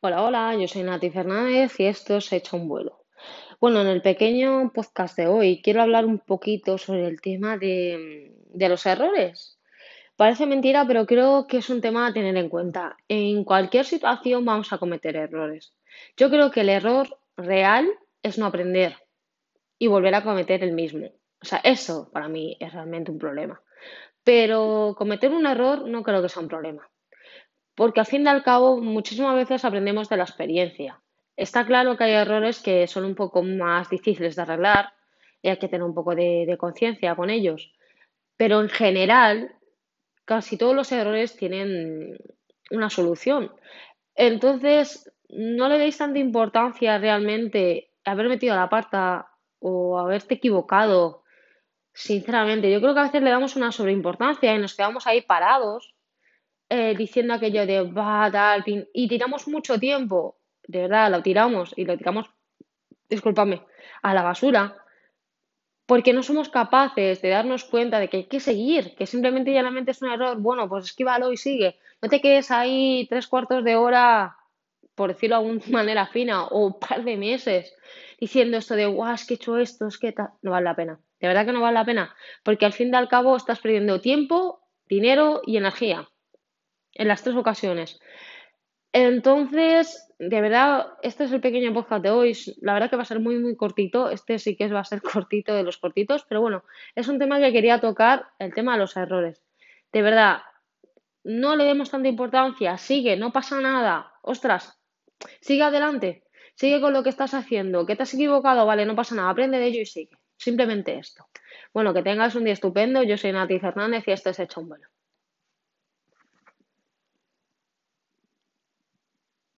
Hola, hola, yo soy Nati Fernández y esto es Hecho un vuelo. Bueno, en el pequeño podcast de hoy quiero hablar un poquito sobre el tema de, de los errores. Parece mentira, pero creo que es un tema a tener en cuenta. En cualquier situación vamos a cometer errores. Yo creo que el error real es no aprender y volver a cometer el mismo. O sea, eso para mí es realmente un problema. Pero cometer un error no creo que sea un problema. Porque al fin y al cabo, muchísimas veces aprendemos de la experiencia. Está claro que hay errores que son un poco más difíciles de arreglar y hay que tener un poco de, conciencia con ellos. Pero en general, casi todos los errores tienen una solución. Entonces, no le deis tanta importancia realmente haber metido la pata o haberte equivocado. Sinceramente, yo creo que a veces le damos una sobreimportancia y nos quedamos ahí parados eh, diciendo aquello de va, tal, pin", y tiramos mucho tiempo, de verdad, lo tiramos y lo tiramos, discúlpame, a la basura, porque no somos capaces de darnos cuenta de que hay que seguir, que simplemente y llanamente es un error, bueno, pues esquívalo y sigue. No te quedes ahí tres cuartos de hora, por decirlo de alguna manera fina, o un par de meses diciendo esto de, guau, es que he hecho esto, es que tal. No vale la pena. De verdad que no vale la pena, porque al fin y al cabo estás perdiendo tiempo, dinero y energía en las tres ocasiones. Entonces, de verdad, este es el pequeño podcast de hoy. La verdad que va a ser muy, muy cortito. Este sí que va a ser cortito de los cortitos, pero bueno, es un tema que quería tocar, el tema de los errores. De verdad, no le demos tanta importancia. Sigue, no pasa nada. Ostras, sigue adelante. Sigue con lo que estás haciendo. Que te has equivocado, vale, no pasa nada. Aprende de ello y sigue. Simplemente esto. Bueno, que tengas un día estupendo. Yo soy Nati Fernández y esto es Hecho un Vuelo.